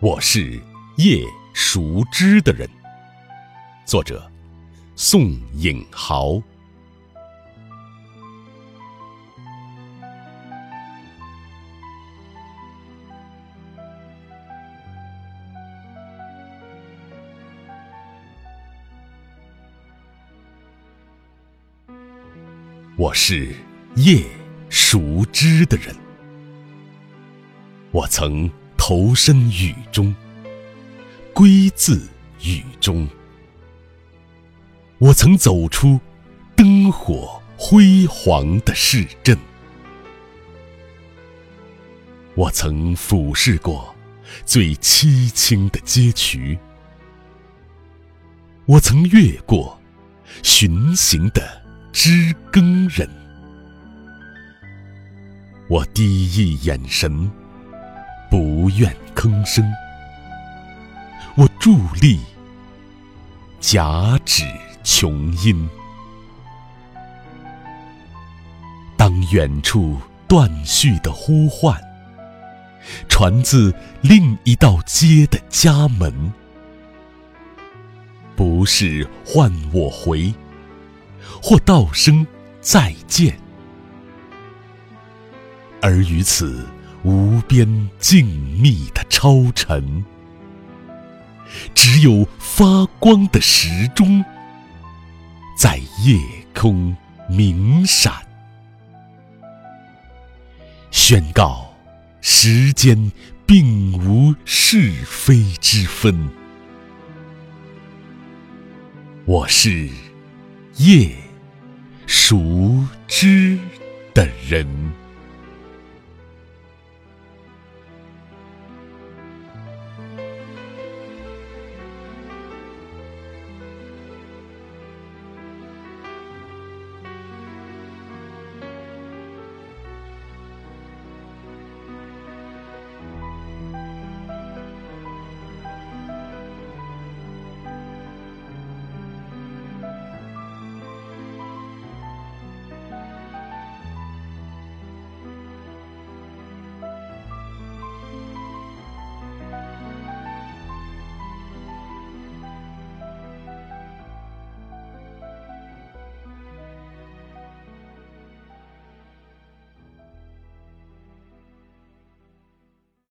我是夜熟知的人。作者：宋颖豪。我是夜熟知的人。我曾。投身雨中，归自雨中。我曾走出灯火辉煌的市镇，我曾俯视过最凄清的街渠，我曾越过巡行的知更人，我低翳眼神。不愿吭声，我伫立，假指琼音。当远处断续的呼唤，传自另一道街的家门，不是唤我回，或道声再见，而于此。无边静谧的超尘，只有发光的时钟在夜空明闪，宣告时间并无是非之分。我是夜熟知的人。